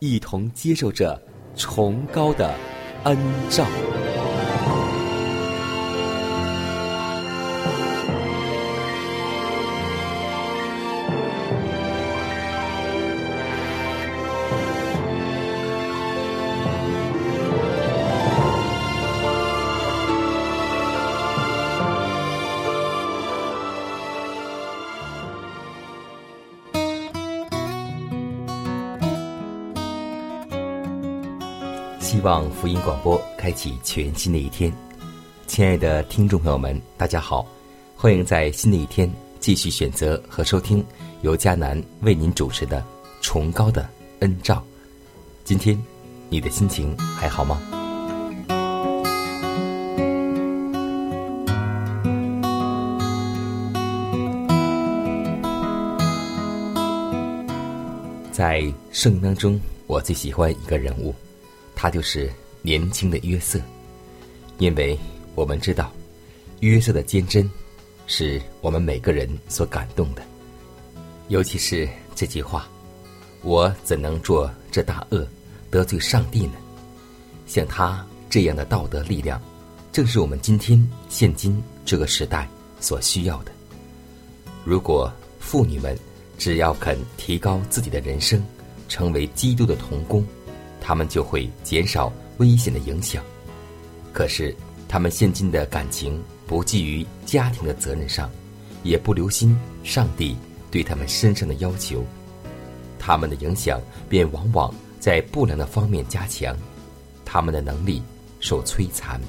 一同接受着崇高的恩照。望福音广播开启全新的一天，亲爱的听众朋友们，大家好，欢迎在新的一天继续选择和收听由迦南为您主持的《崇高的恩照》。今天你的心情还好吗？在圣经当中，我最喜欢一个人物。他就是年轻的约瑟，因为我们知道，约瑟的坚贞是我们每个人所感动的，尤其是这句话：“我怎能做这大恶，得罪上帝呢？”像他这样的道德力量，正是我们今天现今这个时代所需要的。如果妇女们只要肯提高自己的人生，成为基督的童工。他们就会减少危险的影响，可是他们现今的感情不寄于家庭的责任上，也不留心上帝对他们身上的要求，他们的影响便往往在不良的方面加强，他们的能力受摧残，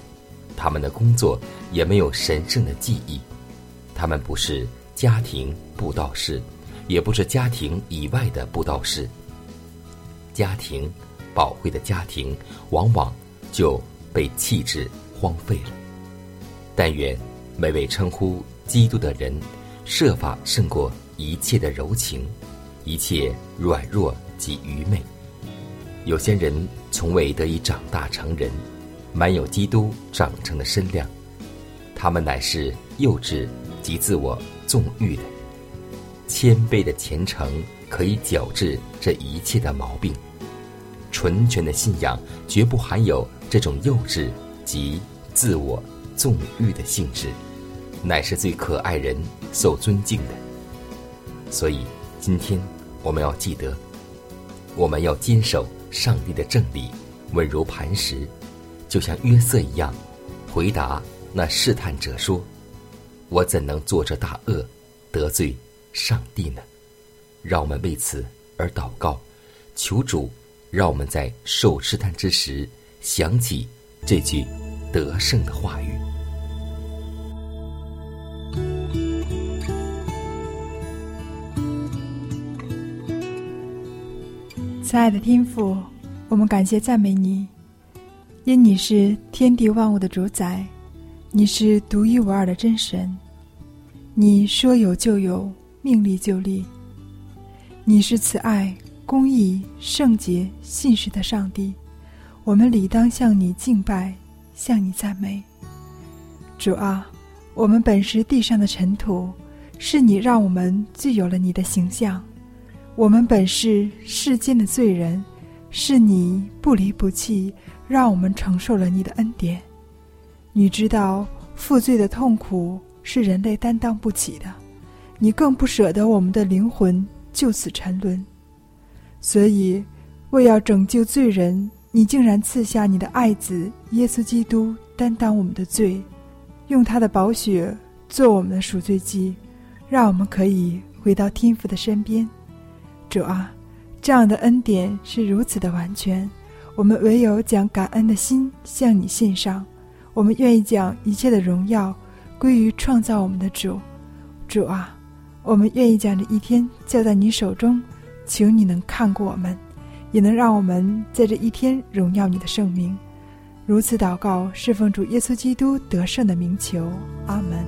他们的工作也没有神圣的记忆，他们不是家庭布道士，也不是家庭以外的布道士，家庭。宝贵的家庭往往就被弃置荒废了。但愿每位称呼基督的人，设法胜过一切的柔情，一切软弱及愚昧。有些人从未得以长大成人，满有基督长成的身量，他们乃是幼稚及自我纵欲的。谦卑的虔诚可以矫治这一切的毛病。纯全的信仰绝不含有这种幼稚及自我纵欲的性质，乃是最可爱人受尊敬的。所以，今天我们要记得，我们要坚守上帝的正理，稳如磐石，就像约瑟一样，回答那试探者说：“我怎能做这大恶，得罪上帝呢？”让我们为此而祷告，求主。让我们在受试探之时，想起这句得胜的话语。亲爱的天父，我们感谢赞美你，因你是天地万物的主宰，你是独一无二的真神，你说有就有，命立就立，你是慈爱。公义、圣洁、信实的上帝，我们理当向你敬拜，向你赞美。主啊，我们本是地上的尘土，是你让我们具有了你的形象；我们本是世间的罪人，是你不离不弃，让我们承受了你的恩典。你知道负罪的痛苦是人类担当不起的，你更不舍得我们的灵魂就此沉沦。所以，为要拯救罪人，你竟然赐下你的爱子耶稣基督担当我们的罪，用他的宝血做我们的赎罪祭，让我们可以回到天父的身边。主啊，这样的恩典是如此的完全，我们唯有将感恩的心向你献上。我们愿意将一切的荣耀归于创造我们的主。主啊，我们愿意将这一天交在你手中。求你能看过我们，也能让我们在这一天荣耀你的圣名。如此祷告，侍奉主耶稣基督得胜的名求。阿门。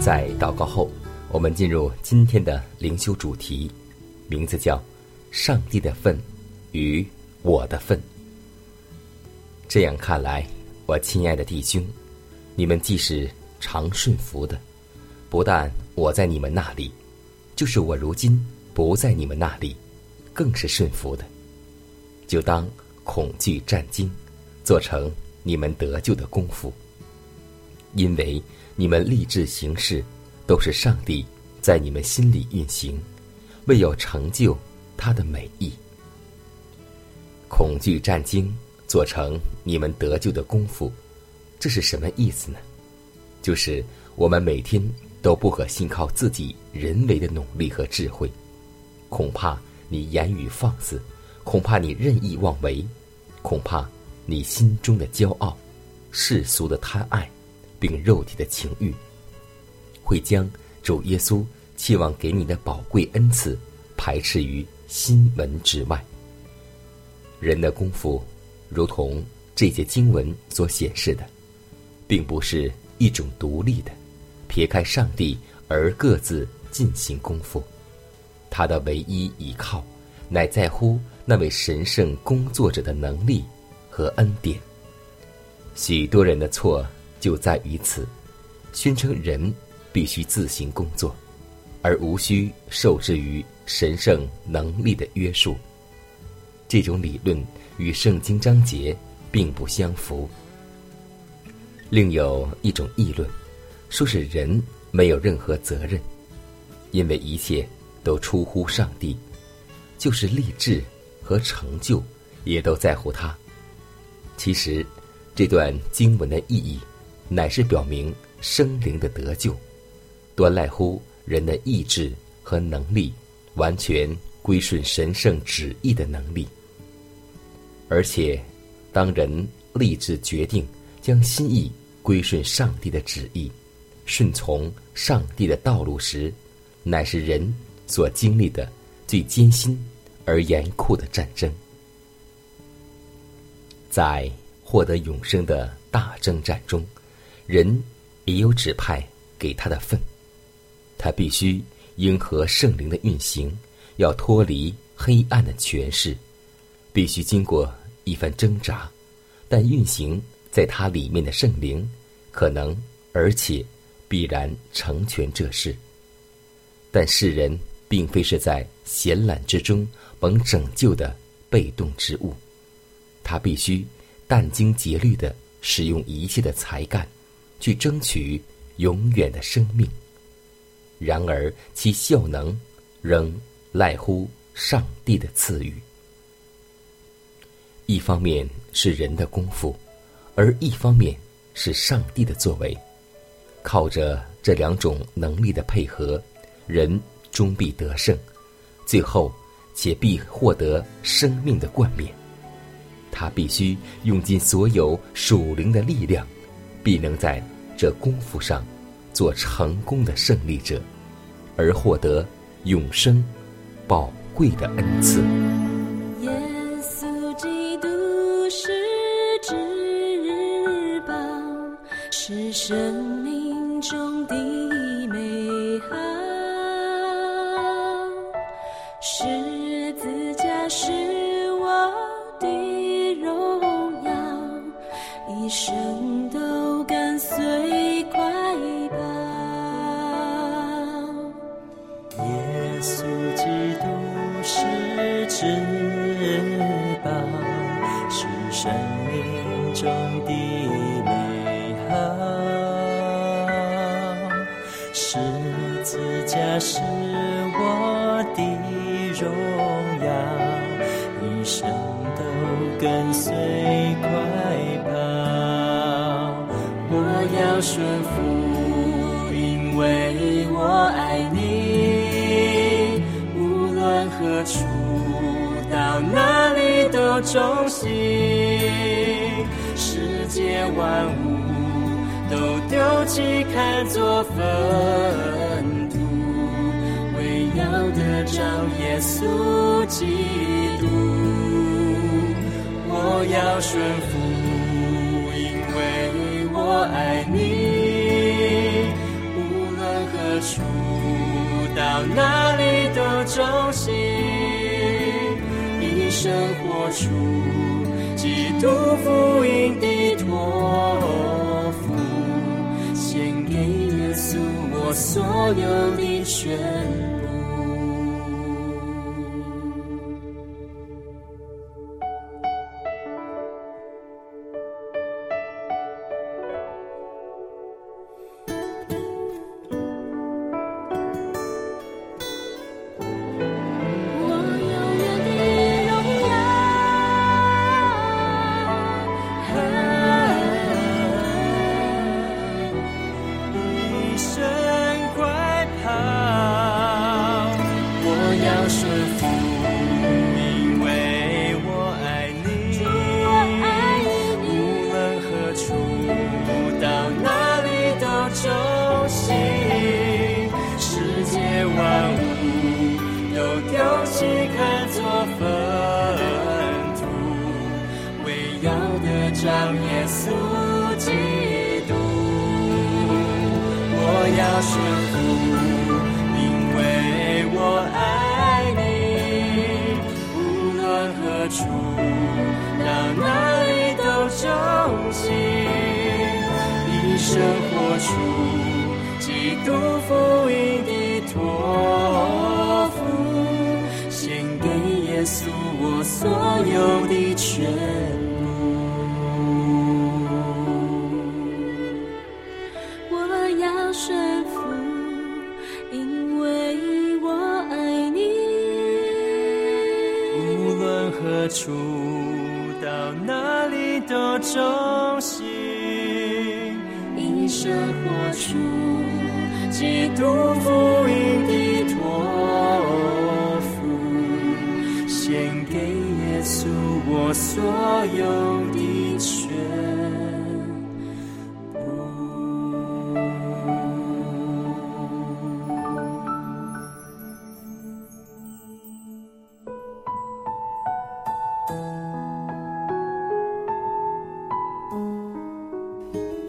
在祷告后。我们进入今天的灵修主题，名字叫“上帝的份与我的份”。这样看来，我亲爱的弟兄，你们既是常顺服的，不但我在你们那里，就是我如今不在你们那里，更是顺服的。就当恐惧战惊，做成你们得救的功夫，因为你们立志行事。都是上帝在你们心里运行，为有成就他的美意。恐惧战惊，做成你们得救的功夫，这是什么意思呢？就是我们每天都不可信靠自己人为的努力和智慧，恐怕你言语放肆，恐怕你任意妄为，恐怕你心中的骄傲、世俗的贪爱，并肉体的情欲。会将主耶稣期望给你的宝贵恩赐排斥于心门之外。人的功夫，如同这些经文所显示的，并不是一种独立的、撇开上帝而各自进行功夫。他的唯一依靠，乃在乎那位神圣工作者的能力和恩典。许多人的错就在于此，宣称人。必须自行工作，而无需受制于神圣能力的约束。这种理论与圣经章节并不相符。另有一种议论，说是人没有任何责任，因为一切都出乎上帝，就是励志和成就也都在乎他。其实，这段经文的意义，乃是表明生灵的得救。多赖乎人的意志和能力，完全归顺神圣旨意的能力。而且，当人立志决定将心意归顺上帝的旨意，顺从上帝的道路时，乃是人所经历的最艰辛而严酷的战争。在获得永生的大征战中，人也有指派给他的份。他必须应和圣灵的运行，要脱离黑暗的权势，必须经过一番挣扎，但运行在他里面的圣灵，可能而且必然成全这事。但世人并非是在闲懒之中蒙拯救的被动之物，他必须殚精竭虑的使用一切的才干，去争取永远的生命。然而，其效能仍赖乎上帝的赐予。一方面是人的功夫，而一方面是上帝的作为。靠着这两种能力的配合，人终必得胜，最后且必获得生命的冠冕。他必须用尽所有属灵的力量，必能在这功夫上。做成功的胜利者，而获得永生宝贵的恩赐。耶稣基督是至宝，是生命中的美好。十字架是我的荣耀，一生土，为要得着耶稣基督。我要顺服，因为我爱你。无论何处，到哪里都忠心，一生活出基督福音的托所有的全。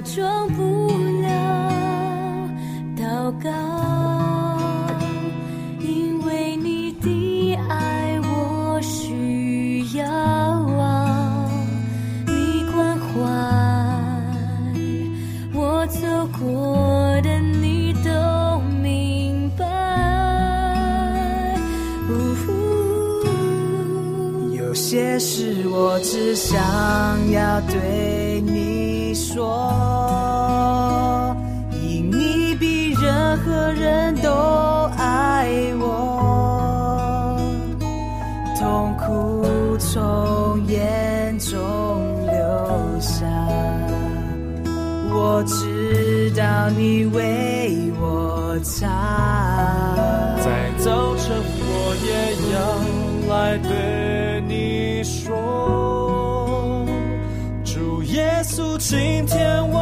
假装要你为我擦。在早晨，我也要来对你说，主耶稣，今天我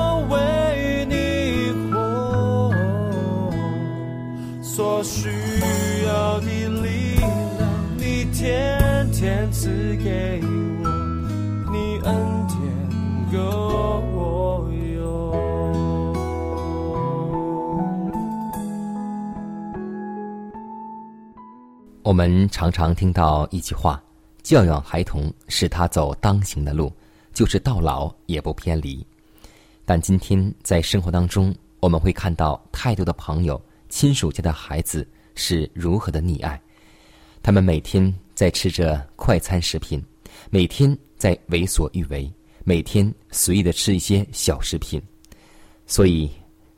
我们常常听到一句话：“教养孩童，使他走当行的路，就是到老也不偏离。”但今天在生活当中，我们会看到太多的朋友、亲属家的孩子是如何的溺爱，他们每天在吃着快餐食品，每天在为所欲为，每天随意的吃一些小食品。所以，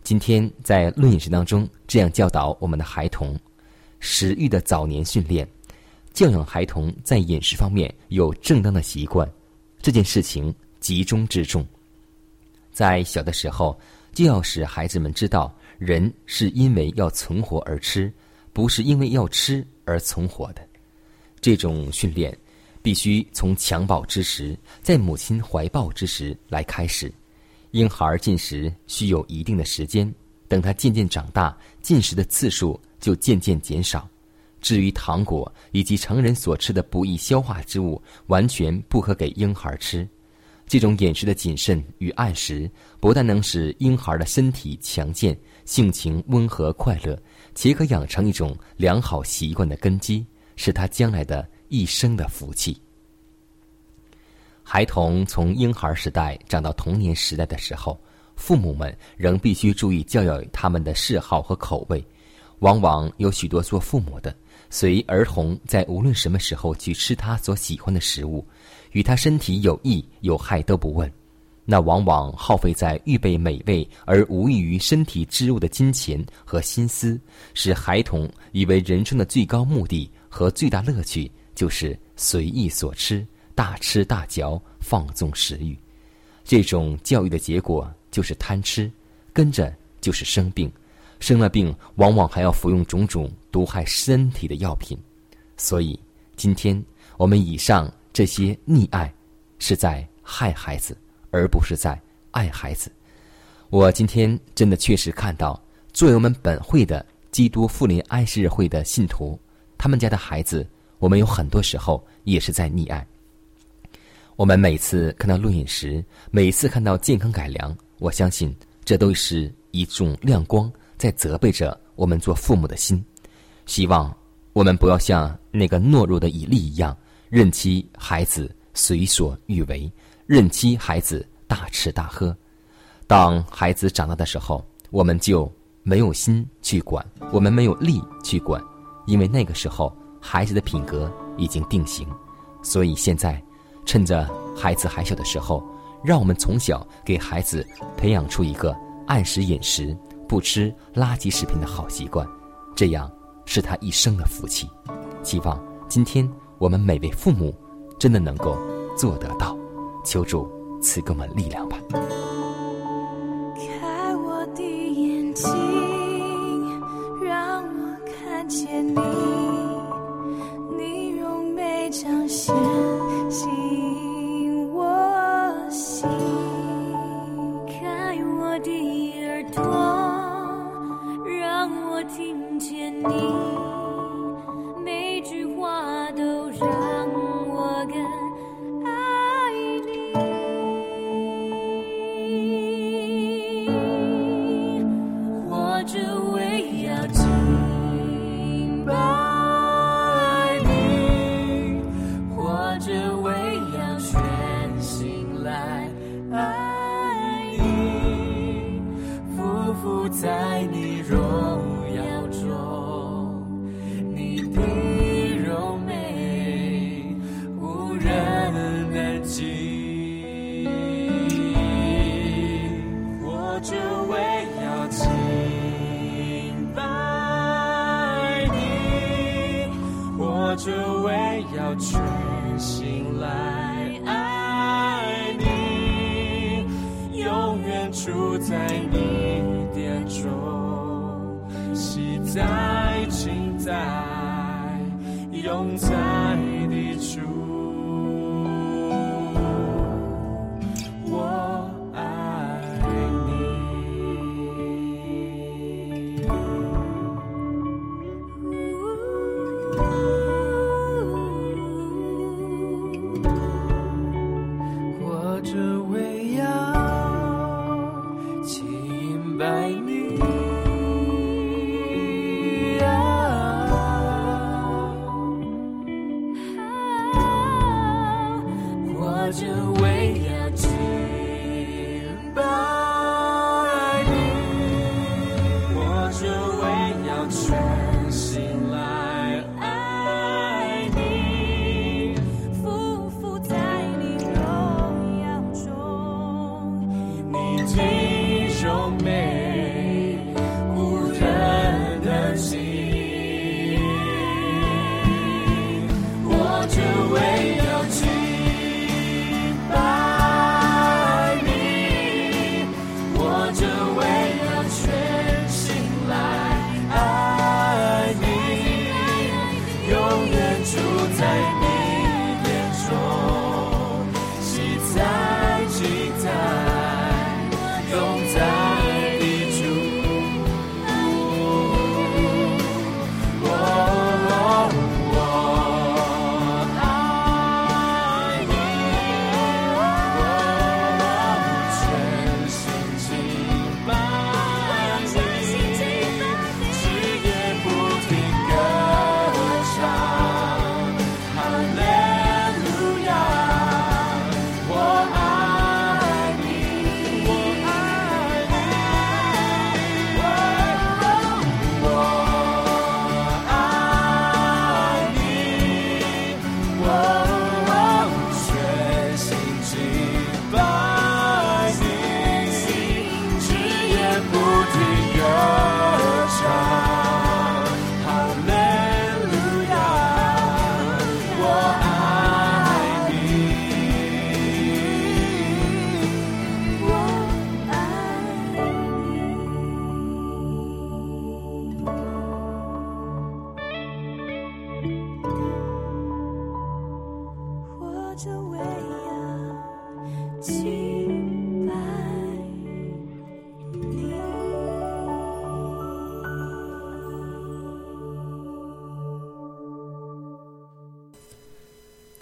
今天在论饮食当中，这样教导我们的孩童。食欲的早年训练，教养孩童在饮食方面有正当的习惯，这件事情集中之重。在小的时候，就要使孩子们知道，人是因为要存活而吃，不是因为要吃而存活的。这种训练必须从襁褓之时，在母亲怀抱之时来开始。婴孩进食需有一定的时间，等他渐渐长大，进食的次数。就渐渐减少。至于糖果以及成人所吃的不易消化之物，完全不可给婴孩吃。这种饮食的谨慎与按时，不但能使婴孩的身体强健、性情温和快乐，且可养成一种良好习惯的根基，是他将来的一生的福气。孩童从婴孩时代长到童年时代的时候，父母们仍必须注意教育他们的嗜好和口味。往往有许多做父母的，随儿童在无论什么时候去吃他所喜欢的食物，与他身体有益有害都不问，那往往耗费在预备美味而无益于身体之物的金钱和心思，使孩童以为人生的最高目的和最大乐趣就是随意所吃，大吃大嚼，放纵食欲。这种教育的结果就是贪吃，跟着就是生病。生了病，往往还要服用种种毒害身体的药品，所以今天我们以上这些溺爱，是在害孩子，而不是在爱孩子。我今天真的确实看到，作为我们本会的基督复临爱世会的信徒，他们家的孩子，我们有很多时候也是在溺爱。我们每次看到录影时，每次看到健康改良，我相信这都是一种亮光。在责备着我们做父母的心，希望我们不要像那个懦弱的以利一样，任其孩子随所欲为，任其孩子大吃大喝。当孩子长大的时候，我们就没有心去管，我们没有力去管，因为那个时候孩子的品格已经定型。所以现在，趁着孩子还小的时候，让我们从小给孩子培养出一个按时饮食。不吃垃圾食品的好习惯，这样是他一生的福气。希望今天我们每位父母真的能够做得到。求助赐给我们力量吧。开我的眼睛，让我看见，你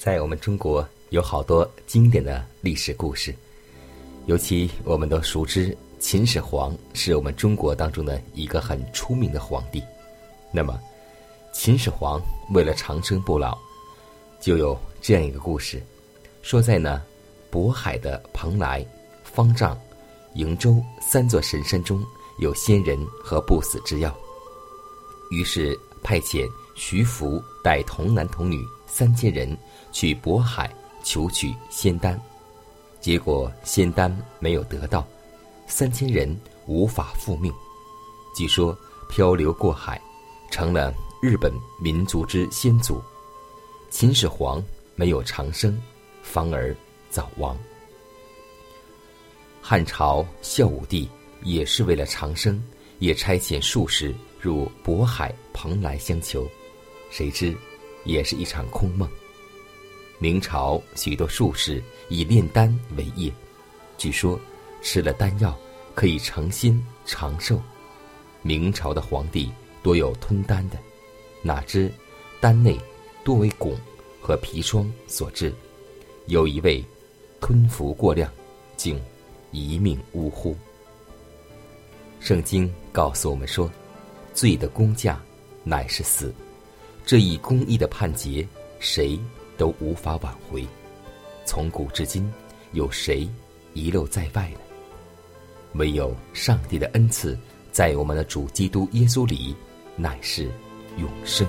在我们中国有好多经典的历史故事，尤其我们都熟知秦始皇是我们中国当中的一个很出名的皇帝。那么，秦始皇为了长生不老，就有这样一个故事，说在呢渤海的蓬莱、方丈、瀛洲三座神山中有仙人和不死之药，于是派遣徐福带童男童女三千人去渤海求取仙丹，结果仙丹没有得到，三千人无法复命。据说漂流过海，成了日本民族之先祖。秦始皇没有长生，反而早亡。汉朝孝武帝也是为了长生，也差遣术士入渤海、蓬莱相求，谁知也是一场空梦。明朝许多术士以炼丹为业，据说吃了丹药可以诚心长寿。明朝的皇帝多有吞丹的，哪知丹内多为汞和砒霜所致，有一位吞服过量，竟一命呜呼。圣经告诉我们说，罪的工价乃是死，这一公义的判决，谁都无法挽回。从古至今，有谁遗漏在外呢？唯有上帝的恩赐，在我们的主基督耶稣里，乃是永生。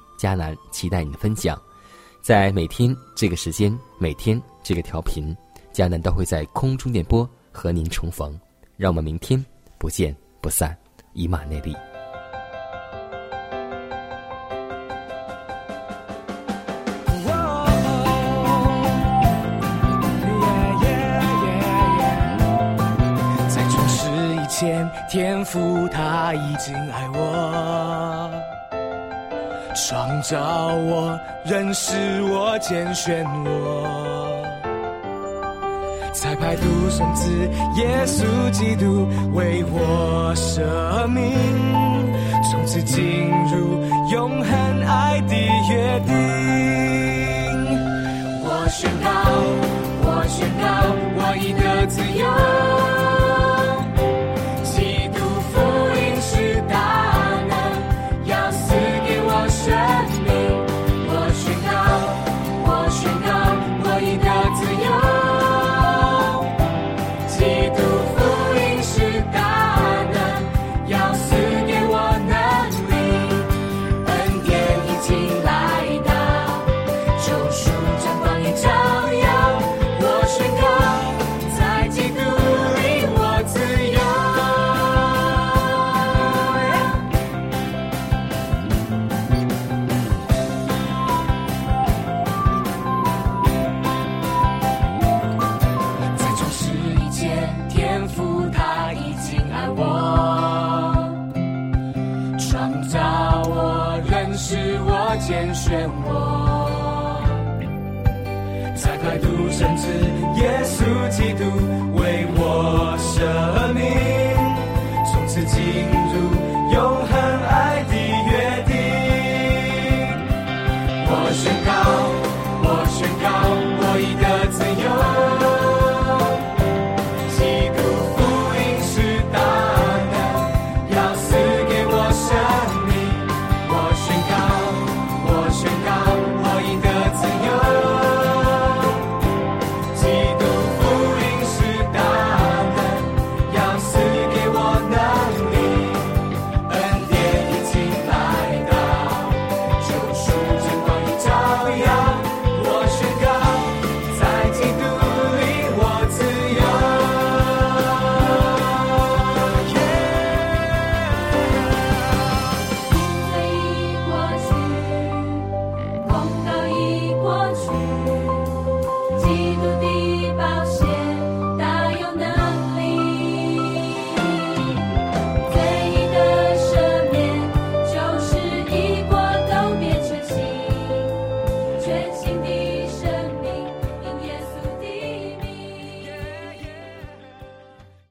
迦南期待你的分享。在每天这个时间，每天这个调频，迦南都会在空中电波和您重逢。让我们明天不见不散，以马内利。在创世以前，天父他已经爱我。创造我，认识我，拣选我，才派独生子耶稣基督为我舍命，从此进入永恒爱的约定。我宣告，我宣告，我已得自由。